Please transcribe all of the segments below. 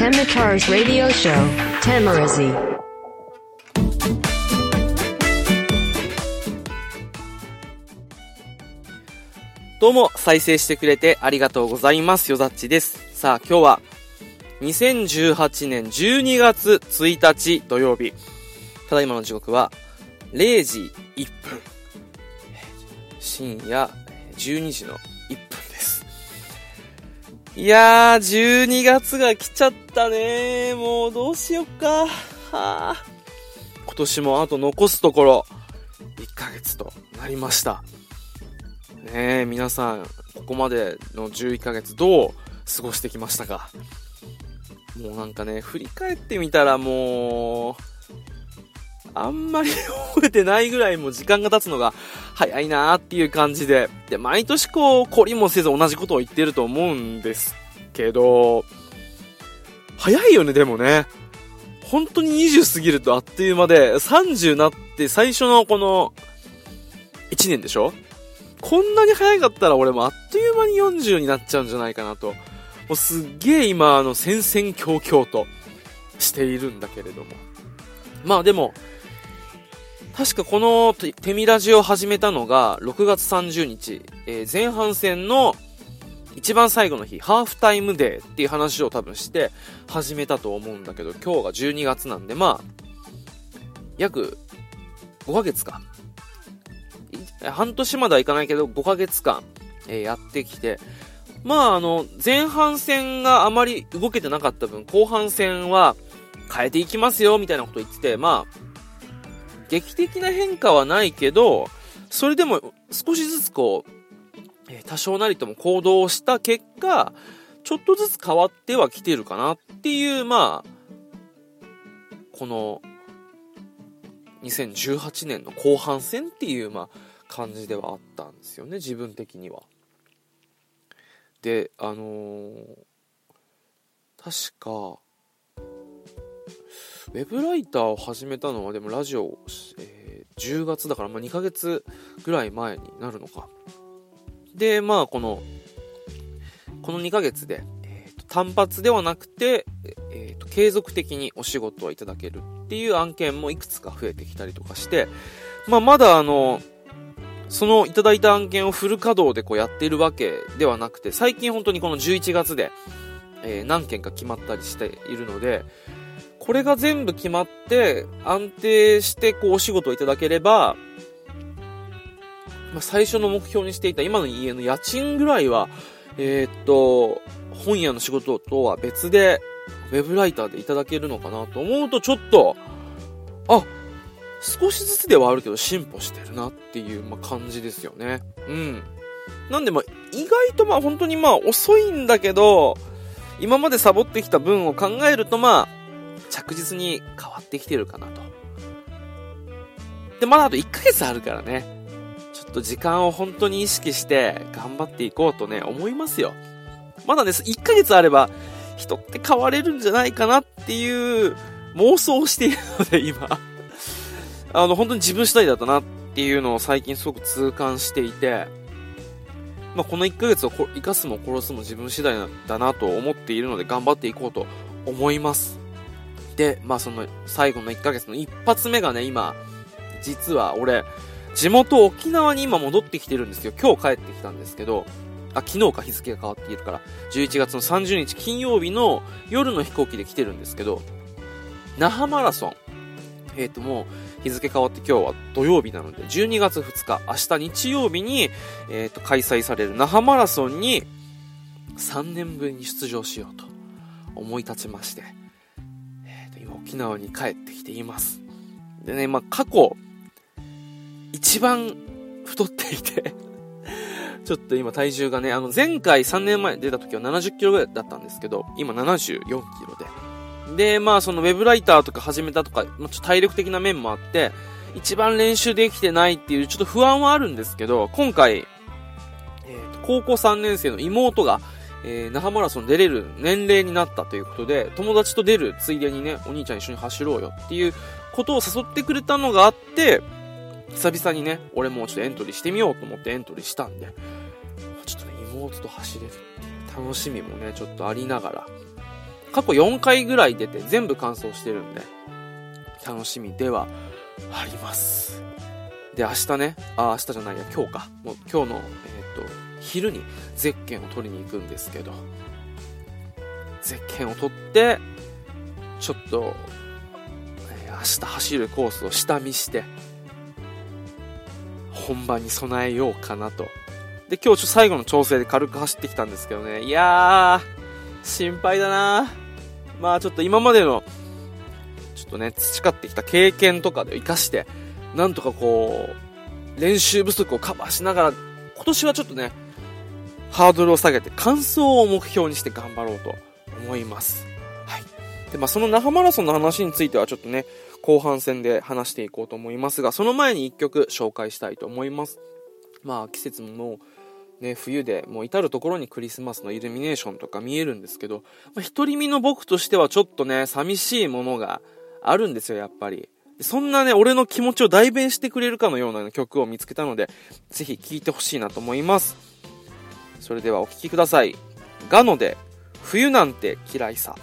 Temitar's radio show, Tamarazi. どうも、再生してくれてありがとうございます。よざっちです。さあ、今日は、2018年12月1日土曜日。ただいまの時刻は、0時1分。深夜12時の。いやー、12月が来ちゃったねもうどうしよっか。はあ。今年もあと残すところ、1ヶ月となりました。ねえ、皆さん、ここまでの11ヶ月どう過ごしてきましたか？もうなんかね、振り返ってみたらもう、あんまり覚えてないぐらいもう時間が経つのが早いなーっていう感じで、で、毎年こう、懲りもせず同じことを言ってると思うんですけど、早いよね、でもね。本当に20過ぎるとあっという間で、30なって最初のこの、1年でしょ？こんなに早かったら俺もあっという間に40になっちゃうんじゃないかなと。もうすっげえ今、あの、戦々恐々としているんだけれども。まあでも、確かこのテテミラジを始めたのが6月30日、えー前半戦の一番最後の日、ハーフタイムデーっていう話を多分して始めたと思うんだけど、今日が12月なんで、まあ、約5ヶ月か。半年まではいかないけど、5ヶ月間、えーやってきて、まあ、あの、前半戦があまり動けてなかった分、後半戦は変えていきますよ、みたいなこと言ってて、まあ、劇的な変化はないけど、それでも少しずつこう、え多少なりとも行動をした結果、ちょっとずつ変わってはきてるかなっていう、まあ、この、2018年の後半戦っていう、まあ、感じではあったんですよね、自分的には。で、あのー確か、ウェブライターを始めたのは、でもラジオ、えー10月だから、まあ、2ヶ月ぐらい前になるのか。で、まあ、この、この2ヶ月で、えーと単発ではなくて、えーと継続的にお仕事をいただけるっていう案件もいくつか増えてきたりとかして、まあ、まだあの、そのいただいた案件をフル稼働でこうやっているわけではなくて、最近本当にこの11月で、えー何件か決まったりしているので、これが全部決まって、安定してこうお仕事をいただければ、ま、最初の目標にしていた今の家の家賃ぐらいは、えーっと、本屋の仕事とは別で、ウェブライターでいただけるのかなと思うと、ちょっと、あ、少しずつではあるけど進歩してるなっていう、ま、感じですよね。うん。なんでまあ、意外とまあ本当にまあ遅いんだけど、今までサボってきた分を考えるとまあ、着実に変わってきてるかなと。で、まだあと1ヶ月あるからね。ちょっと時間を本当に意識して頑張っていこうとね、思いますよ。まだね、1ヶ月あれば人って変われるんじゃないかなっていう妄想をしているので、今。あの、本当に自分次第だったなっていうのを最近すごく痛感していて、まあ、この1ヶ月を生かすも殺すも自分次第だなと思っているので頑張っていこうと思います。で、まあその最後の1ヶ月の一発目がね、今、実は俺、地元沖縄に今戻ってきてるんですよ。今日帰ってきたんですけど、あ、昨日か日付が変わっているから、11月の30日金曜日の夜の飛行機で来てるんですけど、那覇マラソン。えっ、ともう日付変わって今日は土曜日なので、12月2日、明日日曜日に、えっ、と開催される那覇マラソンに3年ぶりに出場しようと思い立ちまして、沖縄に帰ってきています。でね、まあ過去、一番太っていて、ちょっと今体重がね、あの前回3年前出た時は70キロぐらいだったんですけど、今74キロで。で、まあそのウェブライターとか始めたとか、まあ、ちょっと体力的な面もあって、一番練習できてないっていうちょっと不安はあるんですけど、今回、えー高校3年生の妹が、えー那覇マラソン出れる年齢になったということで、友達と出るついでにね、お兄ちゃん一緒に走ろうよっていうことを誘ってくれたのがあって、久々にね、俺もちょっとエントリーしてみようと思ってエントリーしたんで、ちょっとね、妹と走れる楽しみもね、ちょっとありながら、過去4回ぐらい出て全部完走してるんで、楽しみではあります。で、明日ね、あ、明日じゃないや、今日か。もう今日の、えっ、と、昼にゼッケンを取りに行くんですけど、ゼッケンを取って、ちょっと、えー、明日走るコースを下見して、本番に備えようかなと。で、今日ちょ最後の調整で軽く走ってきたんですけどね、いやー、心配だなまあちょっと今までの、ちょっとね、培ってきた経験とかで活かして、なんとかこう、練習不足をカバーしながら、今年はちょっとね、ハードルを下げて、完走を目標にして頑張ろうと思います。はい。で、まあ、その那覇マラソンの話についてはちょっとね、後半戦で話していこうと思いますが、その前に一曲紹介したいと思います。まあ、季節ももう、ね、冬でもう至る所にクリスマスのイルミネーションとか見えるんですけど、まあ、独り身の僕としてはちょっとね、寂しいものがあるんですよ、やっぱり。そんなね、俺の気持ちを代弁してくれるかのような曲を見つけたので、ぜひ聴いてほしいなと思います。それではお聴きください。ガノで、冬なんて嫌いさ。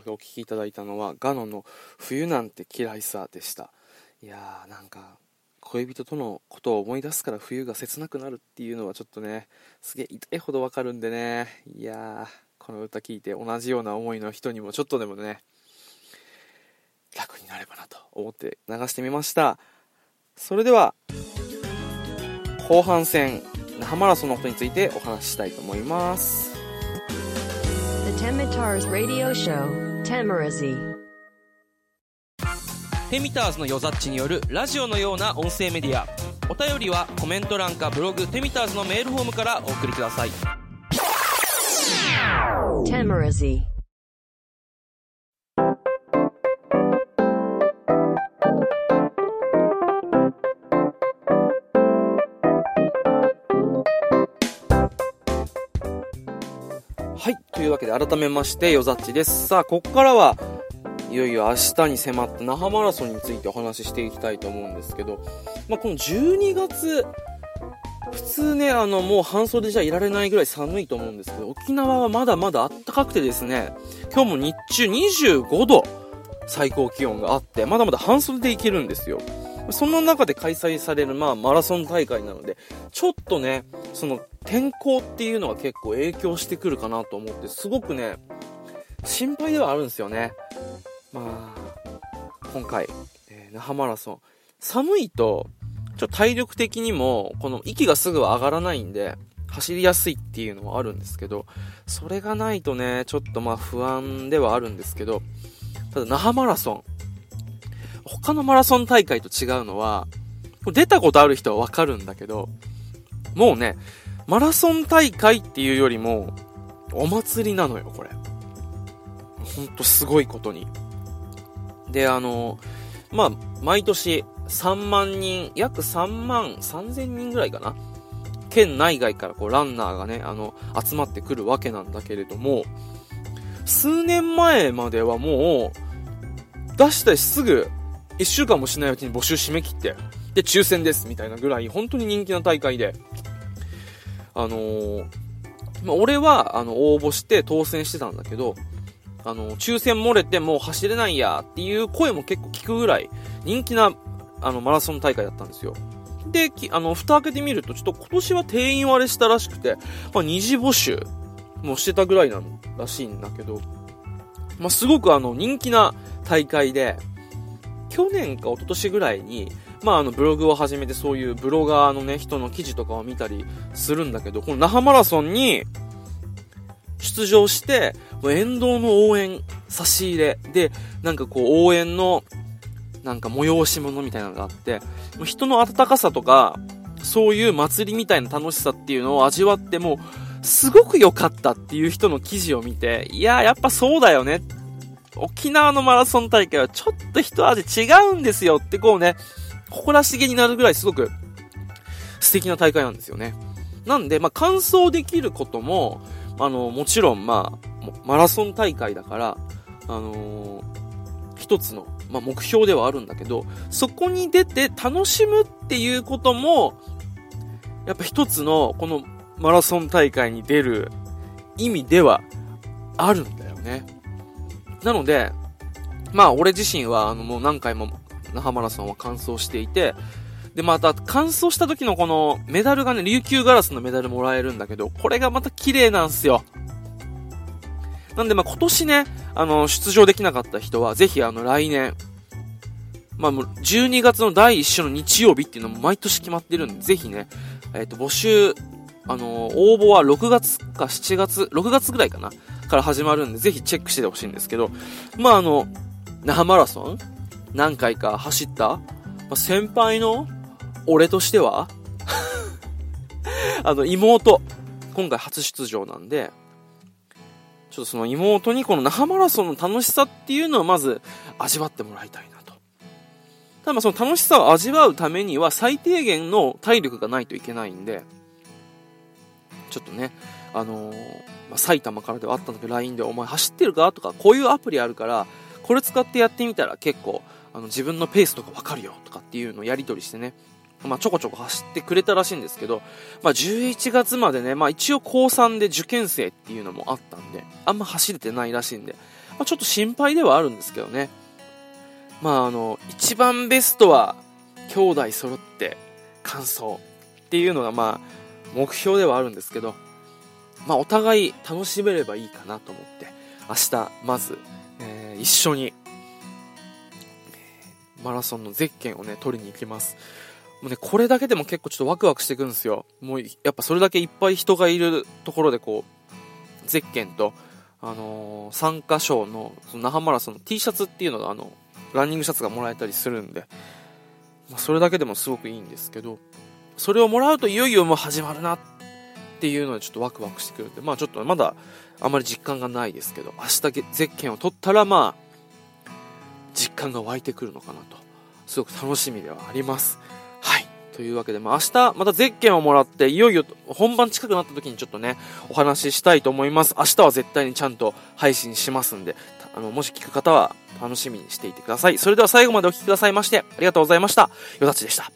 というわけでお聴きいただいたのはガノの「冬なんて嫌いさ」でした。いやーなんか恋人とのことを思い出すから冬が切なくなるっていうのはちょっとねすげえ痛いほどわかるんでね。いやーこの歌聴いて同じような思いの人にもちょっとでもね楽になればなと思って流してみました。それでは後半戦那覇マラソンのことについてお話ししたいと思います。Temitars Radio Show. テミターズのよざっちによるラジオのような音声メディア。お便りはコメント欄かブログテミターズのメールフォームからお送りくださいはい。というわけで改めまして、よざっちです。さあ、ここからは、いよいよ明日に迫った那覇マラソンについてお話ししていきたいと思うんですけど、まあ、この12月、普通ね、あの、もう半袖じゃいられないぐらい寒いと思うんですけど、沖縄はまだまだ暖かくてですね、今日も日中25度。最高気温があって、まだまだ半袖でいけるんですよ。その中で開催される、まあ、マラソン大会なので、ちょっとね、その天候っていうのが結構影響してくるかなと思って、すごくね、心配ではあるんですよね。まあ、今回、えー、那覇マラソン。寒いと、ちょっと体力的にも、この息がすぐは上がらないんで、走りやすいっていうのはあるんですけど、それがないとね、ちょっとまあ不安ではあるんですけど、ただ那覇マラソン、他のマラソン大会と違うのは、出たことある人はわかるんだけど、もうね、マラソン大会っていうよりも、お祭りなのよ、これ。ほんとすごいことに。で、あの、まあ、毎年3万人、約3万3000人ぐらいかな。県内外からこうランナーがね、あの、集まってくるわけなんだけれども、数年前まではもう、出したりすぐ、1週間もしないうちに募集締め切って、で、抽選ですみたいなぐらい、本当に人気な大会で、あのー、まあ、俺は、あの、応募して当選してたんだけど、あの、抽選漏れてもう走れないやっていう声も結構聞くぐらい人気な、あの、マラソン大会だったんですよ。で、あの、蓋開けてみると、ちょっと今年は定員割れしたらしくて、まあ、二次募集もしてたぐらいなんらしいんだけど、まあ、すごくあの、人気な大会で、去年か一昨年ぐらいに、まあ、あの、ブログを始めてそういうブロガーのね、人の記事とかを見たりするんだけど、この那覇マラソンに出場して、沿道の応援差し入れで、なんかこう応援のなんか催し物みたいなのがあって、人の温かさとか、そういう祭りみたいな楽しさっていうのを味わっても、すごく良かったっていう人の記事を見て、いや、やっぱそうだよねっ。沖縄のマラソン大会はちょっと一味違うんですよってこうね、誇らしげになるぐらいすごく素敵な大会なんですよね。なんで、まあ、完走できることも、あの、もちろん、まあ、マラソン大会だから、あのー、一つのまあ、目標ではあるんだけど、そこに出て楽しむっていうことも、やっぱ一つのこのマラソン大会に出る意味ではあるんだよね。なので、まあ俺自身はあのもう何回も那覇マラソンは完走していて、で、また、完走した時のこのメダルがね、琉球ガラスのメダルもらえるんだけど、これがまた綺麗なんすよ。なんで、まあ、今年ね、あの、出場できなかった人は、ぜひ、あの、来年、まあ、12月の第1週の日曜日っていうのも毎年決まってるんで、ぜひね、えっ、ー、と、募集、あの応募は6月か7月、6月ぐらいかなから始まるんで、ぜひチェックしててほしいんですけど、まあ、あの、那覇マラソン何回か走った、まあ、先輩の俺としては あの、妹、今回初出場なんで、ちょっとその妹にこの那覇マラソンの楽しさっていうのをまず味わってもらいたいなと。ただその楽しさを味わうためには最低限の体力がないといけないんで、ちょっとね、あの、まあ、埼玉からではあったんだけど LINE でお前走ってるか？とかこういうアプリあるからこれ使ってやってみたら結構あの自分のペースとかわかるよとかっていうのをやり取りしてね、まあ、ちょこちょこ走ってくれたらしいんですけど、まあ、11月までね、まあ、一応高3で受験生っていうのもあったんで、あんま走れてないらしいんで、まあ、ちょっと心配ではあるんですけどね。まあ、あの、一番ベストは、兄弟揃って完走っていうのが、まあ、目標ではあるんですけど、まあ、お互い楽しめればいいかなと思って、明日、まず、えー、一緒に、マラソンのゼッケンをね、取りに行きます。もうね、これだけでも結構ちょっとワクワクしてくるんですよ。もう、やっぱそれだけいっぱい人がいるところでこう、ゼッケンと、あのー、参加賞の、その那覇マラソンの T シャツっていうのが、あの、ランニングシャツがもらえたりするんで、まあ、それだけでもすごくいいんですけど、それをもらうといよいよもう始まるなってっていうのでちょっとワクワクしてくるんで、まあちょっとまだあまり実感がないですけど、明日ゼッケンを取ったらまあ、実感が湧いてくるのかなと、すごく楽しみではあります。はい。というわけで、まあ、明日、またゼッケンをもらって、いよいよ本番近くなった時にちょっとね、お話ししたいと思います。明日は絶対にちゃんと配信しますんで、あの、もし聞く方は楽しみにしていてください。それでは最後までお聴きくださいまして、ありがとうございました。よだちでした。